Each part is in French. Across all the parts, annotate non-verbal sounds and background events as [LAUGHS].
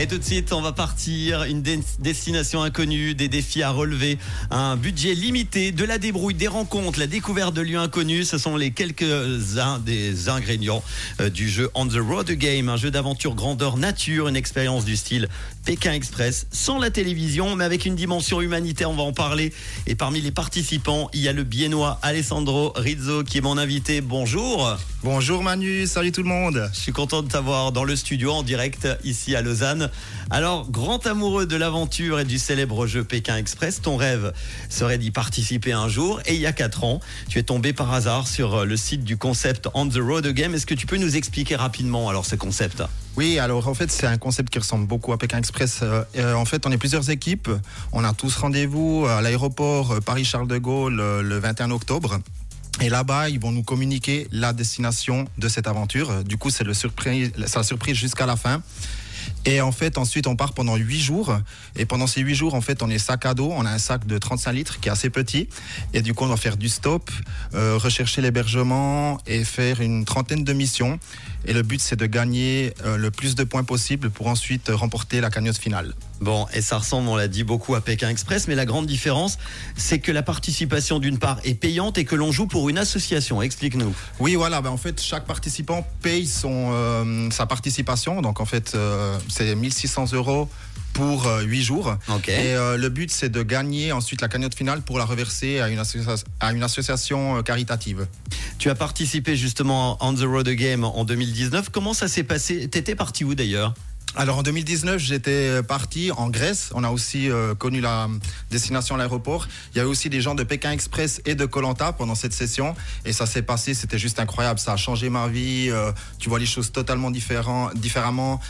Et tout de suite, on va partir. Une des- destination inconnue, des défis à relever, un budget limité, de la débrouille, des rencontres, la découverte de lieux inconnus. Ce sont les quelques-uns des ingrédients euh, du jeu On the Road Game, un jeu d'aventure grandeur nature, une expérience du style Pékin Express, sans la télévision, mais avec une dimension humanitaire. On va en parler. Et parmi les participants, il y a le biennois Alessandro Rizzo qui est mon invité. Bonjour. Bonjour Manu, salut tout le monde. Je suis content de t'avoir dans le studio en direct ici à Lausanne. Alors, grand amoureux de l'aventure et du célèbre jeu Pékin Express, ton rêve serait d'y participer un jour. Et il y a 4 ans, tu es tombé par hasard sur le site du concept On the Road Game. Est-ce que tu peux nous expliquer rapidement alors ce concept? Oui, alors en fait c'est un concept qui ressemble beaucoup à Pékin Express. Euh, euh, en fait on est plusieurs équipes, on a tous rendez-vous à l'aéroport euh, Paris-Charles de Gaulle euh, le 21 octobre. Et là-bas, ils vont nous communiquer la destination de cette aventure. Du coup, c'est le surprise, la surprise jusqu'à la fin. Et en fait, ensuite, on part pendant 8 jours. Et pendant ces 8 jours, en fait, on est sac à dos. On a un sac de 35 litres qui est assez petit. Et du coup, on va faire du stop, euh, rechercher l'hébergement et faire une trentaine de missions. Et le but, c'est de gagner euh, le plus de points possible pour ensuite remporter la cagnotte finale. Bon, et ça ressemble, on l'a dit, beaucoup à Pékin Express, mais la grande différence, c'est que la participation d'une part est payante et que l'on joue pour une association. Explique-nous. Oui, voilà. Ben, en fait, chaque participant paye son, euh, sa participation. Donc, en fait, c'est 1600 euros pour 8 jours. Et euh, le but, c'est de gagner ensuite la cagnotte finale pour la reverser à une, associa- à une association euh, caritative. Tu as participé justement à On the Road Game en 2019. Comment ça s'est passé? T'étais parti où d'ailleurs? Alors en 2019, j'étais parti en Grèce. On a aussi euh, connu la destination à l'aéroport. Il y avait aussi des gens de Pékin Express et de Colanta pendant cette session. Et ça s'est passé, c'était juste incroyable. Ça a changé ma vie. Euh, tu vois les choses totalement différemment.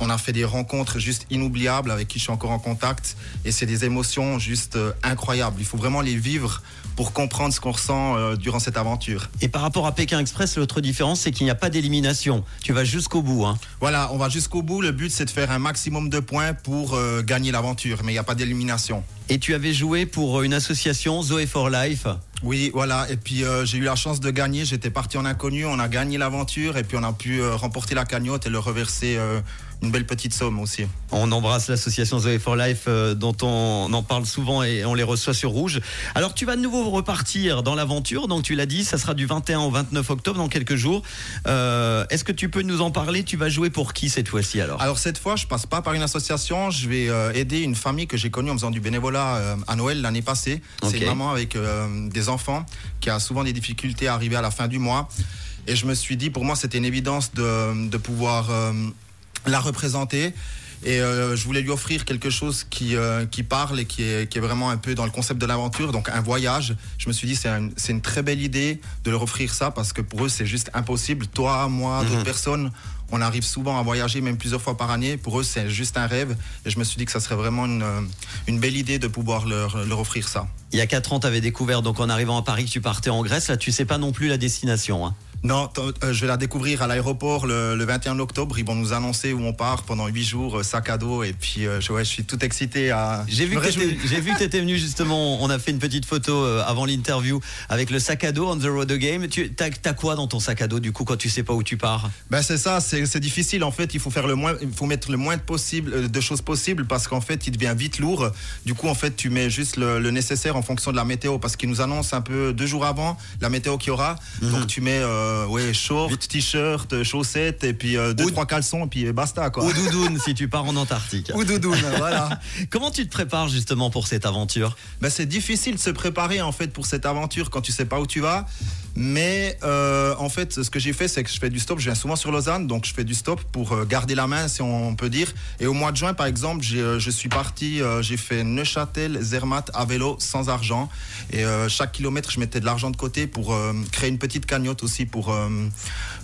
On a fait des rencontres juste inoubliables avec qui je suis encore en contact. Et c'est des émotions juste euh, incroyables. Il faut vraiment les vivre pour comprendre ce qu'on ressent euh, durant cette aventure. Et par rapport à Pékin Express, l'autre différence, c'est qu'il n'y a pas d'élimination. Tu vas jusqu'au bout. Hein. Voilà, on va jusqu'au bout. Le but, c'est de faire un maximum de points pour euh, gagner l'aventure. Mais il n'y a pas d'élimination. Et tu avais joué pour une association Zoé for Life. Oui, voilà. Et puis euh, j'ai eu la chance de gagner. J'étais parti en inconnu. On a gagné l'aventure et puis on a pu euh, remporter la cagnotte et le reverser euh, une belle petite somme aussi. On embrasse l'association Zoé for Life euh, dont on en parle souvent et on les reçoit sur Rouge. Alors tu vas de nouveau repartir dans l'aventure. Donc tu l'as dit, ça sera du 21 au 29 octobre dans quelques jours. Euh, Est-ce que tu peux nous en parler? Tu vas jouer pour qui cette fois-ci alors? Alors cette fois, je passe pas par une association. Je vais euh, aider une famille que j'ai connue en faisant du bénévolat à Noël l'année passée. C'est une maman avec des enfants qui a souvent des difficultés à arriver à la fin du mois. Et je me suis dit, pour moi, c'était une évidence de, de pouvoir la représenter. Et euh, je voulais lui offrir quelque chose qui, euh, qui parle et qui est, qui est vraiment un peu dans le concept de l'aventure, donc un voyage. Je me suis dit, c'est un- c'est une très belle idée de leur offrir ça parce que pour eux, c'est juste impossible. Toi, moi, d'autres personnes, on arrive souvent à voyager, même plusieurs fois par année. Pour eux, c'est juste un rêve. Et je me suis dit que ça serait vraiment une, euh, une belle idée de pouvoir leur, leur offrir ça. Il y a 4 ans, tu avais découvert, donc en arrivant à Paris, que tu partais en Grèce. Là, tu sais pas non plus la destination. hein. Non, euh, je vais la découvrir à l'aéroport le, le 21 octobre. Ils vont nous annoncer où on part pendant 8 jours, euh, sac à dos. Et puis, euh, je, ouais, je suis tout excité à. J'ai vu, que réjouis. t'étais- j'ai vu que tu étais venu justement, on a fait une petite photo avant l'interview avec le sac à dos on the road game. Tu as, quoi dans ton sac à dos du coup quand tu sais pas où tu pars? Ben c'est ça, c'est difficile en fait. Il faut faire le moins, il faut mettre le moins de possible de choses possibles parce qu'en fait, il devient vite lourd. Du coup, en fait, tu mets juste le, le nécessaire en fonction de la météo parce qu'ils nous annoncent un peu deux jours avant la météo qu'il y aura. Donc tu mets euh, ouais short, t-shirt, chaussettes et puis euh, deux Ou- trois caleçons et puis basta quoi. Ou doudoune si tu pars en Antarctique. Ou doudoune, [LAUGHS] voilà. Comment tu te prépares justement pour cette aventure? Ben, c'est difficile de se préparer en fait pour cette aventure quand tu sais pas où tu vas. Mais euh, en fait, ce que j'ai fait, c'est que je fais du stop. Je viens souvent sur Lausanne, donc je fais du stop pour euh, garder la main, si on peut dire. Et au mois de juin, par exemple, euh, je suis parti, j'ai fait Neuchâtel, Zermatt à vélo sans argent. Et euh, chaque kilomètre, je mettais de l'argent de côté pour euh, créer une petite cagnotte aussi pour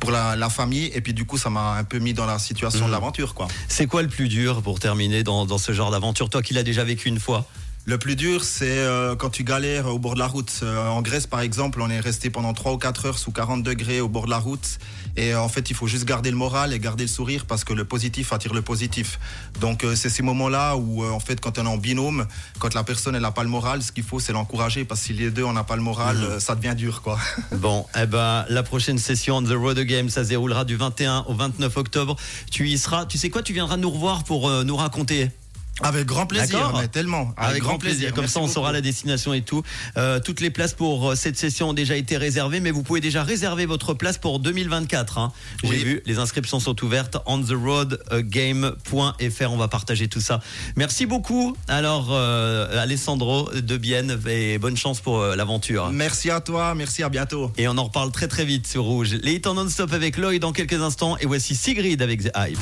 pour la, la famille. Et puis du coup, ça m'a un peu mis dans la situation de l'aventure, quoi. C'est quoi le plus dur pour terminer dans, dans ce genre d'aventure Toi qui l'as déjà vécu une fois? Le plus dur, c'est euh, quand tu galères au bord de la route. Euh, en Grèce, par exemple, on est resté pendant 3 ou 4 heures sous 40 degrés au bord de la route. Et euh, en fait, il faut juste garder le moral et garder le sourire parce que le positif attire le positif. Donc, c'est ces moments-là où, en fait, quand on est en binôme, quand la personne elle n'a pas le moral, ce qu'il faut, c'est l'encourager parce que si les deux on n'a pas le moral, euh, ça devient dur, quoi. [LAUGHS] Bon, eh ben, la prochaine session on The Road Game, ça se déroulera du 21 au 29 octobre. Tu y seras. Tu sais quoi Tu viendras nous revoir pour euh, nous raconter? Avec grand plaisir, mais tellement. Avec, grand plaisir. Comme Merci ça, on saura la destination et tout. Euh, toutes les places pour euh, cette session ont déjà été réservées, mais vous pouvez déjà réserver votre place pour 2024. hein. J'ai Oui. vu, les inscriptions sont ouvertes. On the road game.fr. On va partager tout ça. Merci beaucoup. Alors, euh, Alessandro de Bienne, et bonne chance pour euh, l'aventure. Merci à toi, merci à bientôt. Et on en reparle très très vite sur Rouge. Les hits en non-stop avec Lloyd dans quelques instants. Et voici Sigrid avec The Hype.